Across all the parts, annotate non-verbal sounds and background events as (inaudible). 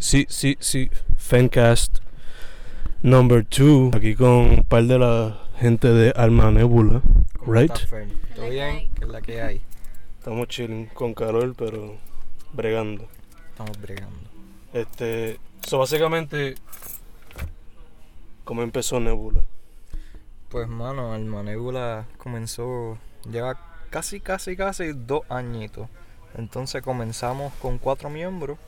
Sí, sí, sí, sí. Fencast number 2. Aquí con un par de la gente de Alma Nebula. Right? ¿Todo bien? ¿Qué es la que hay? Estamos chilling con calor, pero bregando. Estamos bregando. Este, so básicamente, ¿cómo empezó Nebula? Pues, mano, Alma Nebula comenzó, lleva casi, casi, casi dos añitos. Entonces comenzamos con cuatro miembros.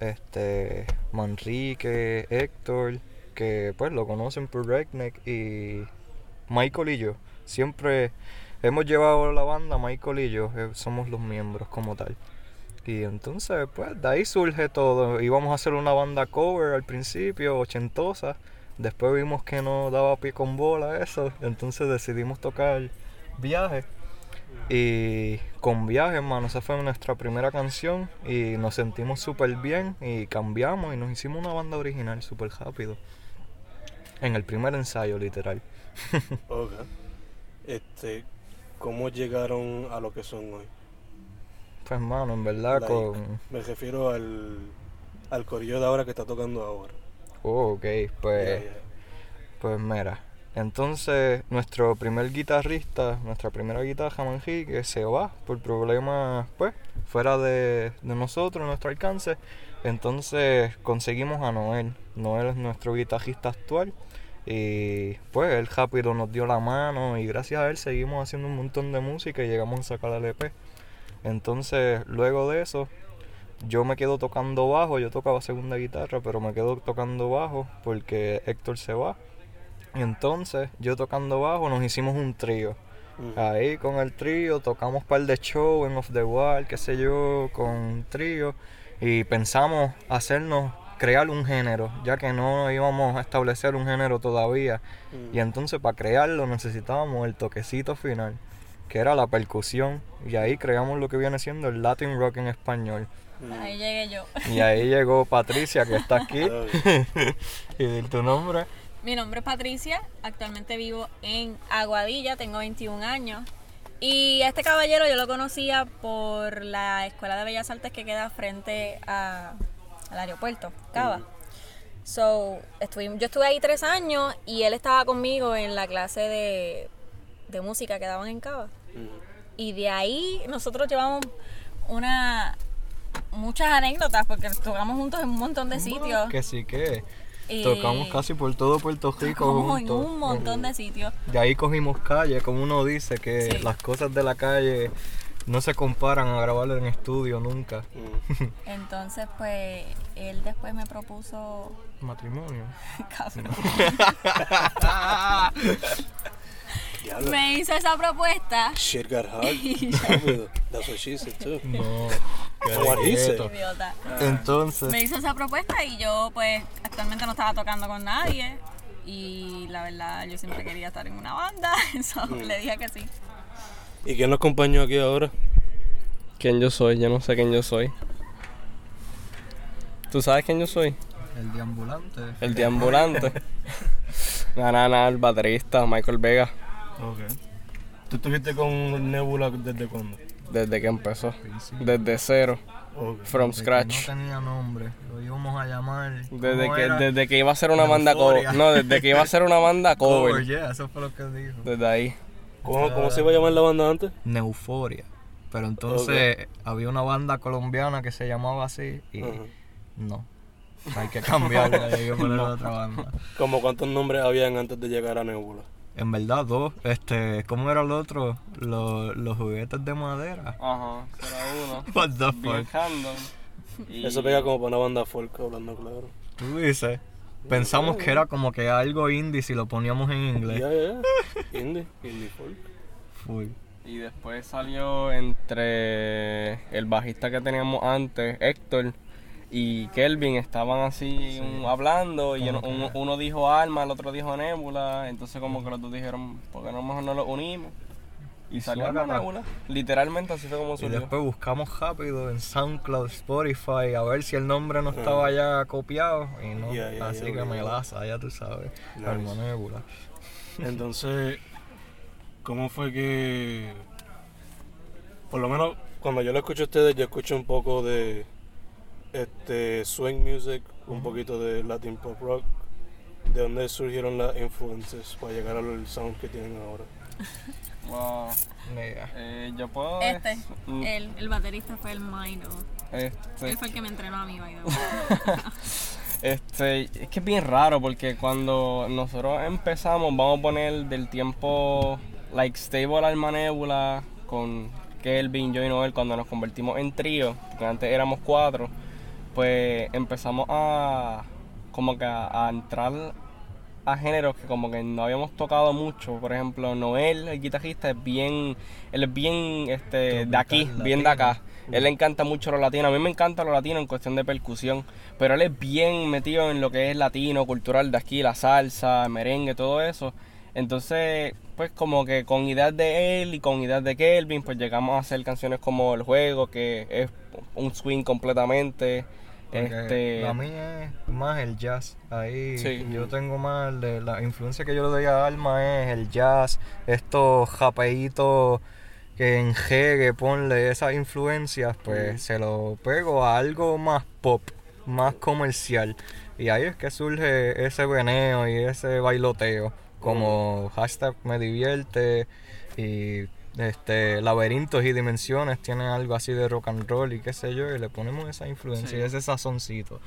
Este, Manrique, Héctor, que pues lo conocen por Redneck, y Michael y yo. Siempre hemos llevado la banda, Michael y yo, eh, somos los miembros como tal. Y entonces, pues, de ahí surge todo. Íbamos a hacer una banda cover al principio, ochentosa. Después vimos que no daba pie con bola eso. Entonces decidimos tocar viaje. Y con viaje, hermano, esa fue nuestra primera canción. Y nos sentimos súper bien. Y cambiamos y nos hicimos una banda original súper rápido. En el primer ensayo, literal. (laughs) Ok. Este, ¿cómo llegaron a lo que son hoy? Pues, hermano, en verdad, Like, con. Me refiero al, al corillo de ahora que está tocando ahora. Oh, ok, pues. Ya. Pues mira, entonces nuestro primer guitarrista, nuestra primera guitarra Manjique se va por problemas, pues, fuera de, de nosotros, nuestro alcance. Entonces conseguimos a Noel. Noel es nuestro guitarrista actual. Y pues él rápido nos dio la mano y gracias a él seguimos haciendo un montón de música y llegamos a sacar el EP. Entonces luego de eso yo me quedo tocando bajo, yo tocaba segunda guitarra, pero me quedo tocando bajo porque Héctor se va. Y entonces, yo tocando bajo, nos hicimos un trío. Ahí con el trío tocamos par de show en Off the Wall, qué sé yo, con un trío. Y pensamos hacernos, crear un género, ya que no íbamos a establecer un género todavía. Mm. Y entonces para crearlo necesitábamos el toquecito final, que era la percusión. Y ahí creamos lo que viene siendo el Latin Rock en español. Mm. Ahí llegué yo. Y ahí llegó Patricia, que está aquí. (laughs) (laughs) Y tu nombre. Mi nombre es Patricia, actualmente vivo en Aguadilla, tengo 21 años. Y a este caballero yo lo conocía por la Escuela de Bellas Artes que queda frente a- al aeropuerto, Cava. So, estuvimos, yo estuve ahí tres años y él estaba conmigo en la clase de, de música que daban en Cava. Y de ahí nosotros llevamos una muchas anécdotas porque tocamos juntos en un montón de sitios. Que sí que Y tocamos casi por todo Puerto Rico en un montón de sitios. De ahí cogimos calle, como uno dice, que Sí. las cosas de la calle no se comparan a grabarlo en estudio nunca. Mm. (laughs) Entonces, pues, él después me propuso Matrimonio. (laughs) casi. (laughs) Diablo. Me hizo esa propuesta. Shit got (laughs) hard. That's what she said too. No. What he said. Idiota. Entonces, Me hizo esa propuesta y yo, pues, actualmente no estaba tocando con nadie. Y la verdad, yo siempre quería estar en una banda. (laughs) Eso le dije que sí. ¿Y quién nos acompañó aquí ahora? ¿Quién yo soy? Yo no sé quién yo soy. ¿Tú sabes quién yo soy? el deambulante. El deambulante. (laughs) Nada, nada, el baterista, Michael Vega, Ok. ¿Tú estuviste con Nebula desde cuándo? desde que empezó. Desde cero, from De que scratch. No tenía nombre, lo íbamos a llamar. Desde ¿cómo que, era? desde que iba a ser una banda cover. No, desde que iba a ser una banda (laughs) Cover, cover. yeah, eso fue lo que dijo. Desde ahí. ¿Cómo, ¿Cómo se iba a llamar la banda antes? Neuforia. Pero entonces había una banda colombiana que se llamaba así y no. Hay que cambiarla, hay que poner otra banda. ¿Cómo cuántos nombres habían antes de llegar a Nebula? En verdad, dos. Este, ¿cómo era el otro? Los, los juguetes de madera. Ajá, será uno. (laughs) What the Bien fuck? random. Y- Eso pega como para una banda folk, hablando claro. Tú dices. Pensamos que era como que algo indie si lo poníamos en inglés. Ya, ya, ya. (laughs) Indie, indie folk. Full. Y después salió entre el bajista que teníamos antes, Héctor, y Kelvin, estaban así un- hablando, y uno, uno- uno dijo Alma, el otro dijo Nebula, entonces como que los dos dijeron, ¿por qué no mejor no los unimos? Y salió la Suácata. Nebula. Literalmente así fue como Y surgió. después buscamos rápido en SoundCloud, Spotify, a ver si el nombre no estaba ya copiado. Y no, así que ya. melaza, ya tú sabes. Nice. Alma Nebula. Entonces, ¿cómo fue que por lo menos cuando yo lo escucho a ustedes, yo escucho un poco de, este, swing music, un poquito de Latin pop rock. ¿De dónde surgieron las influencias para llegar al sound que tienen ahora? (laughs) Wow. Idea. Eh, yo puedo. Este, es- mm, el, el baterista fue el Mino. este, Él fue el que me entrenó a mí, by the way. (laughs) Este, es que es bien raro porque cuando nosotros empezamos, vamos a poner del tiempo, like, Stable Alma Nebula con Kelvin, yo y Noel, cuando nos convertimos en trío, porque antes éramos cuatro, pues empezamos a, como que a, a entrar a géneros que como que no habíamos tocado mucho. Por ejemplo, Noel, el guitarrista, es bien, él es bien, este, de aquí, bien de acá. Él le encanta mucho lo latino. A mí me encanta lo latino en cuestión de percusión. Pero él es bien metido en lo que es latino, cultural de aquí, la salsa, el merengue, todo eso. Entonces, pues como que con ideas de él y con ideas de Kelvin, pues llegamos a hacer canciones como El Juego, que es un swing completamente. Este, La mía es más el jazz. Ahí Sí. yo tengo más de la influencia que yo le doy a Alma es el jazz, estos japeitos que en que ponle esas influencias, pues se lo pego a algo más pop, más comercial. Y ahí es que surge ese veneo y ese bailoteo, como hashtag me divierte y este laberintos y dimensiones tienen algo así de rock and roll y qué sé yo, y le ponemos esa influencia Sí. y ese sazoncito.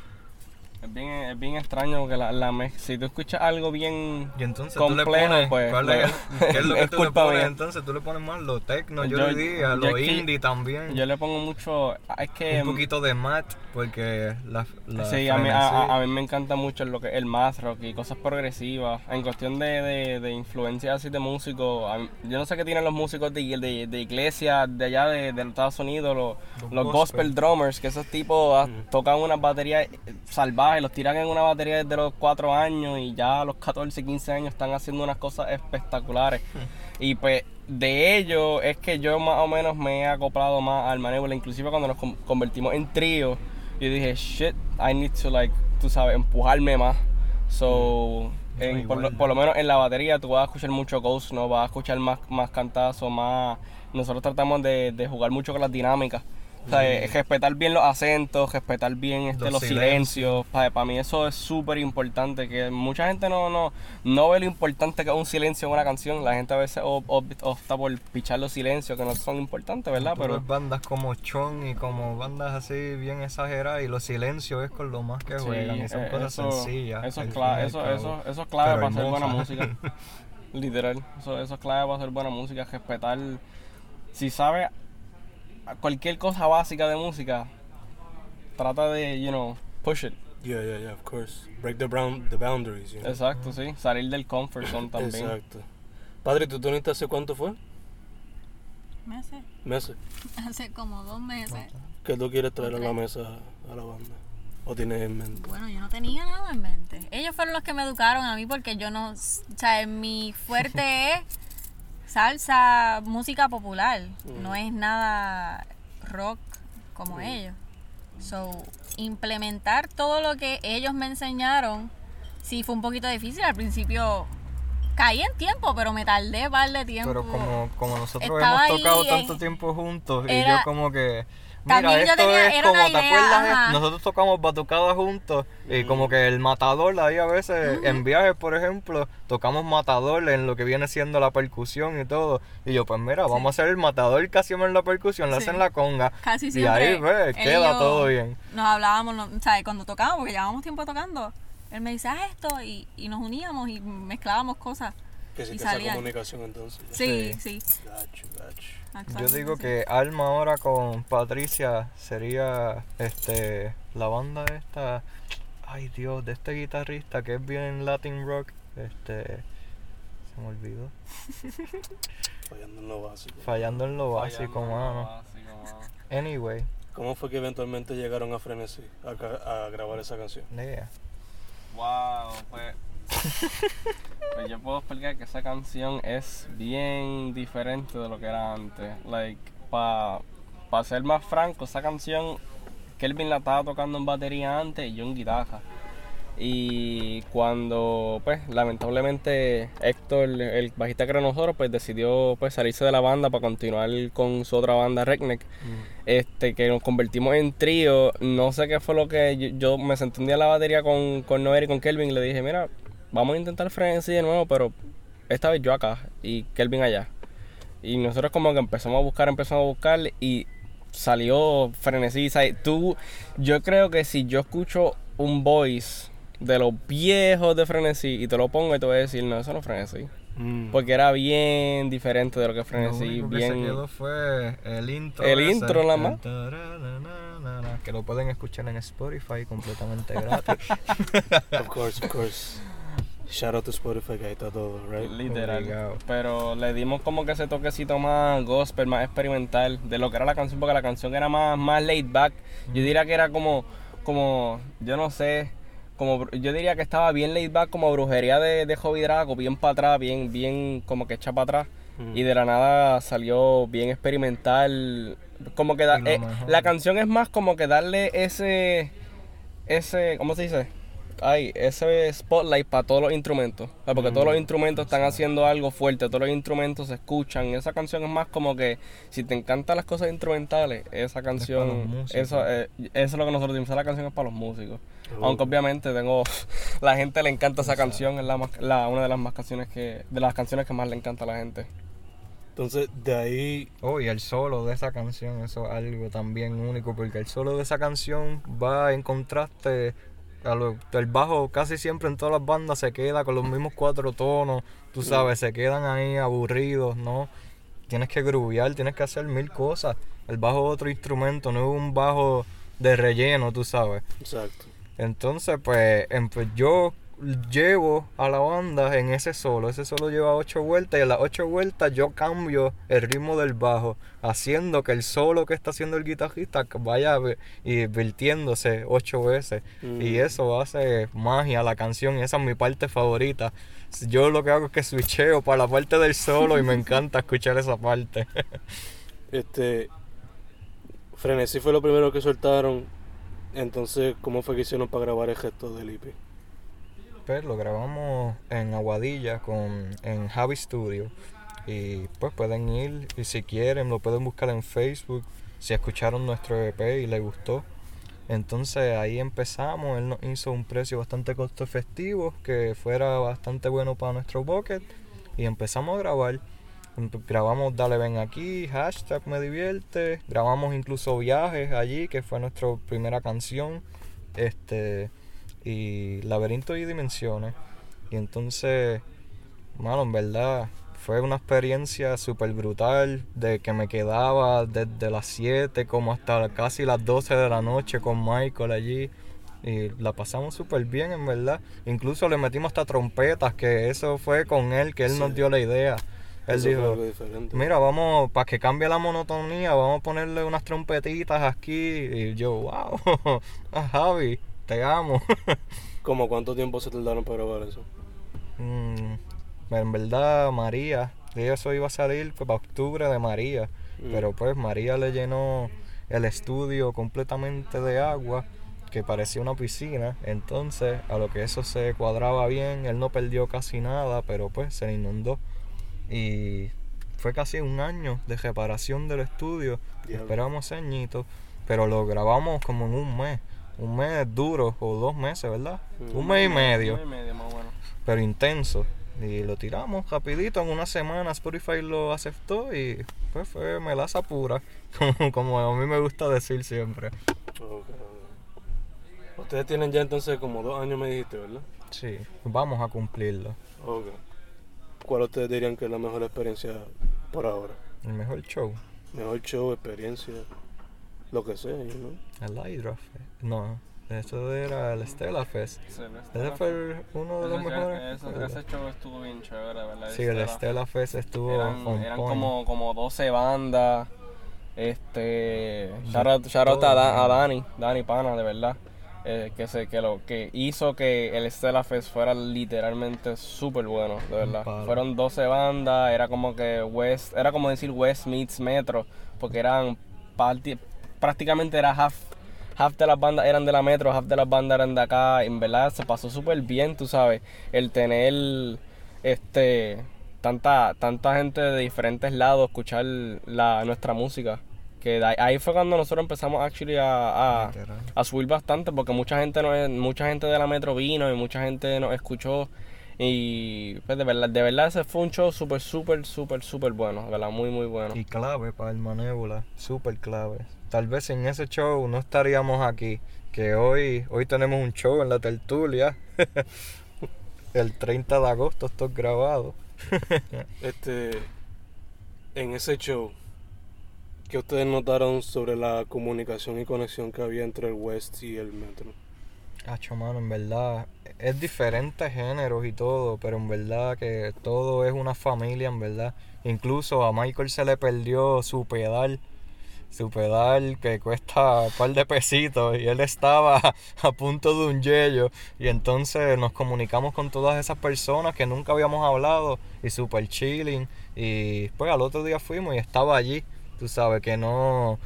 Es, bien, es bien extraño porque la, la mez- si tú escuchas algo bien Y entonces tú complejo, le pones, pues, ¿cuál pues, es, ¿qué es (laughs) lo que es tú le pones? mía. Entonces tú le pones más lo tecno, yo, Yo- le diría, lo es que- indie también. Yo le pongo mucho. Es que. un poquito de mat, porque la, la sí, a mí, a, frenesí- a- a mí me encanta mucho lo que el math rock y cosas progresivas. En cuestión de, de, de influencia así de músicos, yo no sé qué tienen los músicos de, de, de iglesia de allá de, de Estados Unidos, los, Los los gospel. gospel. drummers, que esos tipos ah, tocan unas baterías salvajes, los tiran en una batería desde los 4 años y ya a los 14, 15 años están haciendo unas cosas espectaculares. Y pues de ello es que yo más o menos me he acoplado más al Manébola, inclusive cuando nos con- convertimos en trío, yo dije, shit, I need to like, tú sabes, empujarme más. So, Mm. en- por, lo, igual. por lo menos en la batería tú vas a escuchar mucho Ghost, ¿no? Vas a escuchar más, más cantazos, más... Nosotros tratamos de, de jugar mucho con las dinámicas. O sea, eh, respetar bien los acentos, respetar bien este, Los los, silencios. Para, mí eso es súper importante. Que mucha gente no, no, no ve lo importante que es un silencio en una canción. La gente a veces op- op- opta por pichar los silencios que no son importantes, ¿verdad? Tú Pero ves bandas como Chon y como bandas así bien exageradas y los silencios es con lo más que sí, juegan y son eh, cosas eso, sencillas. Eso es, clave, eso, eso, eso es clave Pero para hacer buena música. (laughs) Literal. Eso, eso es clave para hacer buena música. Respetar. Si sabes cualquier cosa básica de música, trata de, you know, push it. Yeah, yeah, yeah, of course. Break the, brown, the boundaries, you know. Exacto, sí. Salir del comfort zone (laughs) también. Exacto. Padre, ¿tú te uniste hace cuánto fue? Meses. Meses. (laughs) Hace como dos meses. ¿Qué tú quieres traer a la mesa a la banda? ¿O tienes en mente? Bueno, yo no tenía nada en mente. Ellos fueron los que me educaron a mí porque yo no, o sea, mi fuerte es (laughs) salsa, música popular. No es nada rock como ellos. So, implementar todo lo que ellos me enseñaron, sí fue un poquito difícil. Al principio caí en tiempo, pero me tardé un par de tiempo. Pero como, como nosotros Estaba hemos tocado tanto tiempo juntos y yo como que... Mira, También yo esto tenía- es era como, una ¿te idea, acuerdas? ajá. Nosotros tocamos batucada juntos y como que el matador ahí a veces, en viajes por ejemplo, tocamos matador en lo que viene siendo la percusión y todo. Y yo, pues mira, vamos a hacer el matador que hacemos en la percusión, Sí. hacen la conga. Casi y siempre. ahí, ve, y queda yo todo bien. Nos hablábamos, no- ¿sabes? Cuando tocábamos, porque llevábamos tiempo tocando. Él me dice, haz esto, y, y nos uníamos y mezclábamos cosas. Que sí que esa salían. comunicación entonces. Sí, sí. Gacho, gacho. Yo digo sí. que Alma ahora con Patricia sería este la banda esta ay Dios, de este guitarrista que es bien Latin rock, este se me olvidó. (laughs) Fallando en lo básico. Fallando en lo básico, mano. Anyway, ¿Cómo fue que eventualmente llegaron a Frenesí a grabar esa canción? yeah. Wow, pues, (laughs) pues yo puedo explicar que esa canción es bien diferente de lo que era antes. Like, para ser más franco, esa canción Kelvin la estaba tocando en batería antes y yo en guitarra. Y cuando, pues, lamentablemente Héctor, el bajista que era nosotros, pues decidió pues salirse de la banda para continuar con su otra banda, Redneck, este, que nos convertimos en trío. No sé qué fue lo que yo, yo me senté un día en la batería con, con Noel y con Kelvin y le dije, mira, vamos a intentar Frenzy de nuevo, pero esta vez yo acá y Kelvin allá. Y nosotros como que empezamos a buscar, empezamos a buscar y salió Frenesí. ¿sabes? Tú, yo creo que si yo escucho un voice de los viejos de Frenesí y te lo pongo y te voy a decir, no, eso no es Frenesí. Mm. Porque era bien diferente de lo que Lo Frenesí, único que se bien... quedó fue el intro. El ese, intro nada más. Que lo pueden escuchar en Spotify completamente gratis. (laughs) Of course, of course. Shout out to Spotify, que ahí está todo, right? Literal. Obligado. Pero le dimos como que ese toquecito más gospel, más experimental de lo que era la canción, porque la canción era más, más laid back. Yo diría que era como, como, yo no sé, como yo diría que estaba bien laid back, como brujería de, de Hobby Draco, bien para atrás, bien, bien como que echa para atrás. Mm. Y de la nada salió bien experimental. Como que da- eh, la canción es más como que darle ese, ese, ¿cómo se dice? Ay, ese spotlight para todos los instrumentos. Porque todos los instrumentos están haciendo algo fuerte, todos los instrumentos se escuchan. Esa canción es más como que si te encantan las cosas instrumentales, esa canción, músicos. eso, eh, eso es lo que nosotros decimos, la canción es para los músicos. Aunque obviamente tengo, (laughs) la gente le encanta esa canción, es la, más- la- una de las más canciones que, de las canciones que más le encanta a la gente. Entonces, de ahí, Oh, y el solo de esa canción, eso es algo también único, porque el solo de esa canción va en contraste el bajo casi siempre en todas las bandas se queda con los mismos cuatro tonos, tú sabes, se quedan ahí aburridos, ¿no? Tienes que groovear, tienes que hacer mil cosas. El bajo es otro instrumento, no es un bajo de relleno, tú sabes. exacto. Entonces, pues, em, pues, yo llevo a la banda en ese solo. Ese solo lleva ocho vueltas y en las ocho vueltas yo cambio el ritmo del bajo, haciendo que el solo que está haciendo el guitarrista vaya ve- y virtiéndose ocho veces. Mm. Y eso hace magia a la canción y esa es mi parte favorita. Yo lo que hago es que switcheo para la parte del solo y me (laughs) encanta escuchar esa parte. (laughs) Este. Frenesí fue lo primero que soltaron. Entonces, ¿cómo fue que hicieron para grabar el gesto del IP? Lo grabamos en Aguadilla con, en Javi Studio. Y pues pueden ir y si quieren lo pueden buscar en Facebook si escucharon nuestro EP y les gustó. Entonces ahí empezamos, él nos hizo un precio bastante costo efectivo que fuera bastante bueno para nuestro bucket y empezamos a grabar. Grabamos Dale Ven Aquí, hashtag Me Divierte, grabamos incluso Viajes allí, que fue nuestra primera canción. Este, y Laberinto y Dimensiones. Y entonces, mano, en verdad, fue una experiencia súper brutal de que me quedaba desde las 7 como hasta casi las 12 de la noche con Michael allí. Y la pasamos súper bien, en verdad. Incluso le metimos hasta trompetas, que eso fue con él, que él nos dio la idea. Él Eso dijo. Mira, vamos, para que cambie la monotonía, vamos a ponerle unas trompetitas aquí. Y yo, wow, (laughs) ah, Javi, (laughs) ¿Cómo cuánto tiempo se tardaron para grabar eso? Mm, en verdad, María, eso iba a salir para octubre de María. Mm. Pero pues María le llenó el estudio completamente de agua, que parecía una piscina. Entonces, a lo que eso se cuadraba bien, él no perdió casi nada, pero pues se inundó. Y fue casi un año de reparación del estudio. Diablo. Esperamos añitos, pero lo grabamos como en un mes. Un mes duro, o dos meses, ¿verdad? Mm. Un mes y medio Un mes y medio más o menos. pero intenso. Y lo tiramos rapidito, en una semana Spotify lo aceptó y pues fue melaza pura, (laughs) como, como a mí me gusta decir siempre. Ok, ok. Ustedes tienen ya entonces como dos años, me dijiste, ¿verdad? Sí, vamos a cumplirlo. Ok. ¿Cuál ustedes dirían que es la mejor experiencia por ahora? El mejor show, Mejor show, experiencia, lo que sea, you know? el Hydra Fest. No, eso era el Stella Fest. Ese fue uno de los Ese- mejores. ese- ese show estuvo bien chévere, ¿verdad? Sí, el Estela. Stella Fest estuvo Eran, on eran como, como 12 bandas. Este. Sí, Shout out, shout out a, a. Dani, Dani Pana, de verdad. eh, que, se, que lo que hizo que el Stella Fest fuera literalmente súper bueno, de verdad. Fueron 12 bandas, era como que West, era como decir West meets Metro, porque eran parti- prácticamente era half, half de las bandas eran de la metro, half de las bandas eran de acá. En verdad se pasó súper bien, tú sabes, el tener este tanta tanta gente de diferentes lados escuchar la nuestra música. Que ahí fue cuando nosotros empezamos actually a, a, a subir bastante porque mucha gente no mucha gente de la metro vino y mucha gente nos escuchó y pues de verdad, de verdad ese fue un show súper, súper, súper, súper bueno, verdad, muy, muy bueno. Y clave para el Manébula, súper clave. Tal vez en ese show no estaríamos aquí, que hoy, hoy tenemos un show en la tertulia. (laughs) el 30 de agosto esto es grabado. (laughs) este, en ese show, ¿qué ustedes notaron sobre la comunicación y conexión que había entre el West y el Metro? Hacho, mano, en verdad, es diferentes géneros y todo, pero en verdad que todo es una familia, en verdad. Incluso a Michael se le perdió su pedal, su pedal que cuesta un par de pesitos y él estaba (laughs) a punto de un yello y entonces nos comunicamos con todas esas personas que nunca habíamos hablado y super chilling y pues al otro día fuimos y estaba allí, tú sabes que no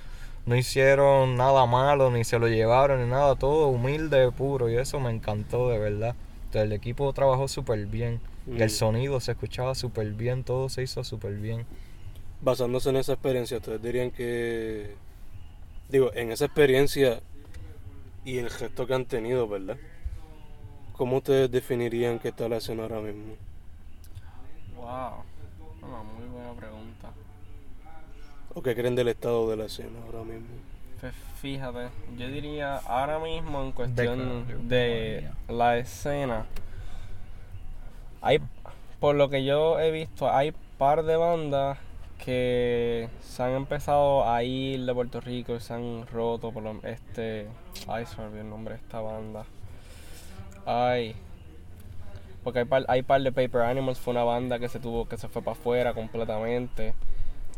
no hicieron nada malo, ni se lo llevaron, ni nada, todo humilde, puro, y eso me encantó de verdad. Entonces, el equipo trabajó súper bien, y el mm. sonido se escuchaba súper bien, todo se hizo súper bien. Basándose en esa experiencia, ustedes dirían que, digo, en esa experiencia y el gesto que han tenido, ¿verdad? ¿Cómo ustedes definirían que está la escena ahora mismo? Wow, una muy buena pregunta. ¿O qué creen del estado de la escena ahora mismo? Pues fíjate, yo diría ahora mismo en cuestión de la escena, hay, por lo que yo he visto, hay par de bandas que se han empezado a ir de Puerto Rico y se han roto por lo, este ay se me el nombre de esta banda. Ay porque hay par, hay par de Paper Animals fue una banda que se tuvo que se fue para afuera completamente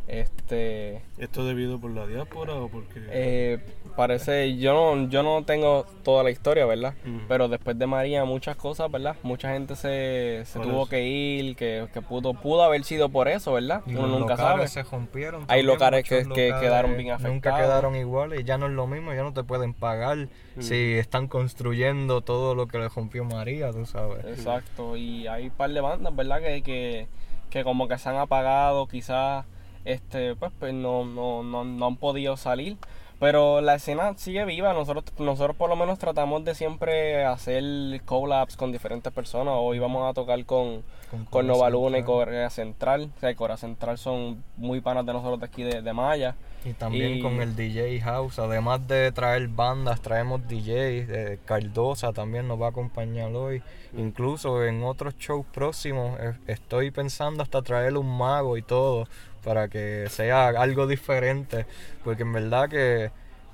este, ¿Esto debido por la diáspora o porque...? Eh, parece, yo no, yo no tengo toda la historia, ¿verdad? Pero después de María muchas cosas, ¿verdad? Mucha gente se, se tuvo que ir, que, que, pudo, pudo haber sido por eso, ¿verdad? Uno nunca sabe. se rompieron. Hay locales que, que, quedaron bien afectados. Nunca quedaron iguales y ya no es lo mismo, ya no te pueden pagar si están construyendo todo lo que le rompió María, tú sabes. Exacto, y hay un par de bandas, ¿verdad? Que, que, que como que se han apagado, quizás este, pues, pues no, no, no, no han podido salir. Pero la escena sigue viva. Nosotros, nosotros por lo menos tratamos de siempre hacer collabs con diferentes personas. Hoy vamos a tocar con, con, Nova Luna y Corea Central. O sea, Corea Central son muy panas de nosotros de aquí de, de Maya. Y también con el DJ House. Además de traer bandas, traemos DJs. Eh, Cardosa también nos va a acompañar hoy. Incluso en otros shows próximos eh, estoy pensando hasta traer un mago y todo para que sea algo diferente, porque en verdad que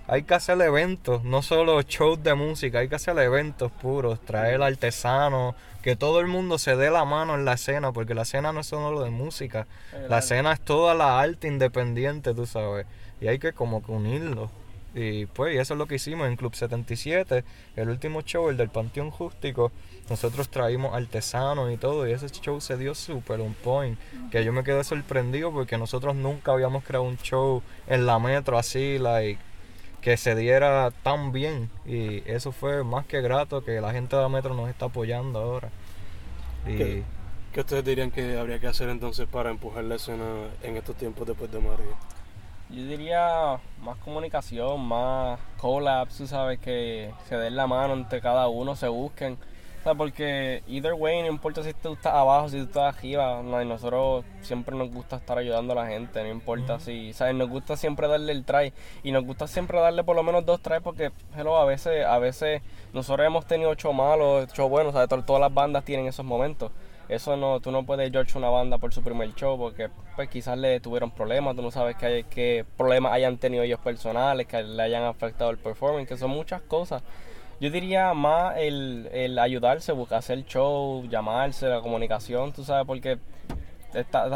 hay que hacer eventos, no solo shows de música, hay que hacer eventos puros, traer artesanos, que todo el mundo se dé la mano en la escena, porque la escena no es solo de música, la escena es toda la arte independiente, tú sabes, y hay que como que unirlo. Y pues eso es lo que hicimos en Club 77, el último show, el del Panteón Jústico. Nosotros traímos artesanos y todo, y ese show se dio súper un point. Que yo me quedé sorprendido porque nosotros nunca habíamos creado un show en la metro así, like, que se diera tan bien. Y eso fue más que grato que la gente de la metro nos está apoyando ahora. Y, ¿Qué, ¿Qué ustedes dirían que habría que hacer entonces para empujar la escena en estos tiempos después de María? Yo diría más comunicación, más collabs, tú sabes, que se den la mano entre cada uno, se busquen. O sea, porque either way, no importa si tú estás abajo, si tú estás arriba, no, nosotros siempre nos gusta estar ayudando a la gente, no importa si, ¿sabes? Nos gusta siempre darle el try y nos gusta siempre darle por lo menos dos tries porque, hello, a veces, a veces nosotros hemos tenido ocho malos, ocho buenos, ¿sabes? Todas las bandas tienen esos momentos eso no, tú no puedes judge una banda por su primer show porque pues quizás le tuvieron problemas, tú no sabes qué, qué problemas hayan tenido ellos personales, que le hayan afectado el performance, que son muchas cosas. Yo diría más el, el ayudarse, buscar hacer show, llamarse, la comunicación, tú sabes, porque esta,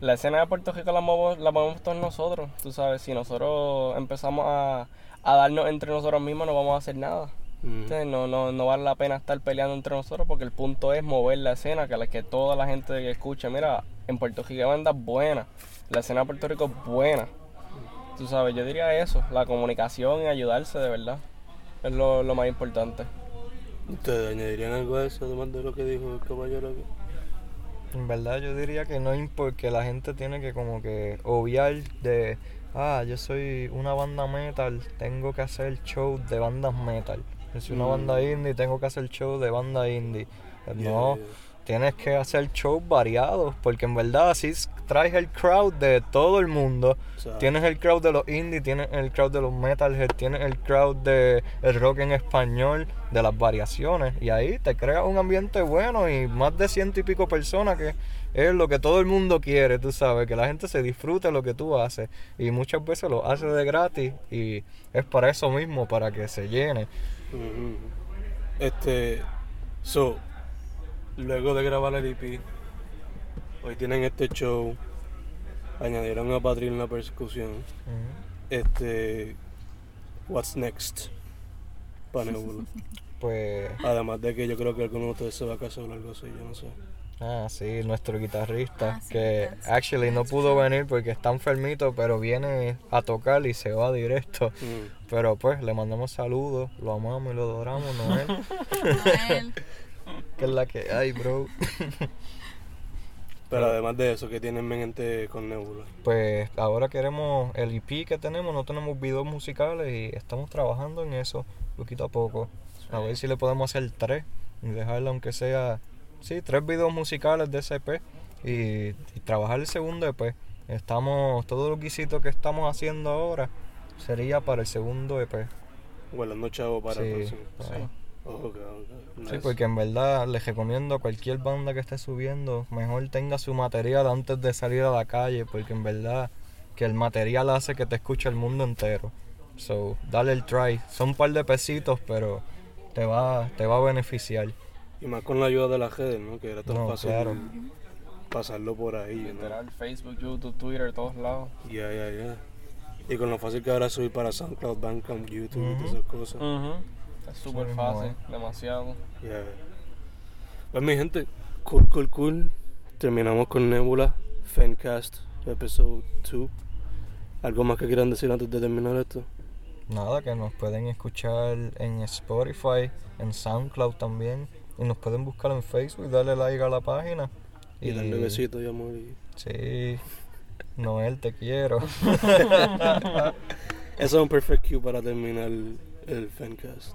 la escena de Puerto Rico la movemos, la movemos todos nosotros, tú sabes, si nosotros empezamos a, a darnos entre nosotros mismos no vamos a hacer nada. No, no, no vale la pena estar peleando entre nosotros porque el punto es mover la escena, que, la, que toda la gente que escuche, mira, en Puerto Rico hay bandas buenas, la escena de Puerto Rico es buena. Tú sabes, yo diría eso, la comunicación y ayudarse de verdad. Es lo, lo más importante. ¿Ustedes añadirían algo a eso, además de lo que dijo el caballero aquí? En verdad yo diría que no es porque la gente tiene que como que obviar de, ah, yo soy una banda metal, tengo que hacer show de bandas metal. Yo soy una Mm. banda indie, tengo que hacer show de banda indie. No, Yeah, tienes que hacer shows variados, porque en verdad así s- traes el crowd de todo el mundo. Tienes el crowd de los indie, tienes el crowd de los metalhead, tienes el crowd de el rock en español, de las variaciones. Y ahí te crea un ambiente bueno y más de ciento y pico personas que es lo que todo el mundo quiere, tú sabes, que la gente se disfrute lo que tú haces. Y muchas veces lo haces de gratis y es para eso mismo, para que se llene. Este, so, luego de grabar el EP, hoy tienen este show, añadieron a Patrick en la persecución. Este, what's next? Para Nebula. Pues, Además de que yo creo que alguno de ustedes se va a casar o algo así, yo no sé. ah, sí, nuestro guitarrista, Ah, sí, que that's- actually no pudo true. venir porque está enfermito, pero viene a tocar y se va directo. Mm. Pero pues le mandamos saludos, lo amamos y lo adoramos, Noel. (laughs) Noel. (laughs) que es la que hay, bro. (laughs) Pero además de eso, ¿qué tienen en mente con Nebula? Pues ahora queremos el EP que tenemos, no tenemos videos musicales y estamos trabajando en eso poquito a poco. A ver si le podemos hacer tres y dejarle aunque sea, sí, tres videos musicales de ese EP y, y trabajar el segundo EP. Estamos, todos los guisitos que estamos haciendo ahora sería para el segundo EP. Guardando chavo para el próximo. sí. Oh, ok, ok. Sí, porque en verdad les recomiendo a cualquier banda que esté subiendo, mejor tenga su material antes de salir a la calle, porque en verdad que el material hace que te escuche el mundo entero. So, dale el try. Son un par de pesitos, pero te va, te va a beneficiar. Y más con la ayuda de las redes, ¿no? Que era tan No, fácil claro. pasarlo por ahí, ¿no? Literal, Facebook, YouTube, Twitter, todos lados. Ya, ya, ya. Y con lo fácil que ahora subir para SoundCloud, Bandcamp, YouTube y todas esas cosas. Es súper fácil, demasiado. Ya. Pues mi gente, cool, cool, cool. Terminamos con Nebula, Fancast, episode 2. ¿Algo más que quieran decir antes de terminar esto? Nada, que nos pueden escuchar en Spotify, en SoundCloud también, y nos pueden buscar en Facebook, darle like a la página. Y darle besitos y amor. y- Sí, Noel, te quiero. (laughs) Eso es un perfect cue para terminar el Fancast.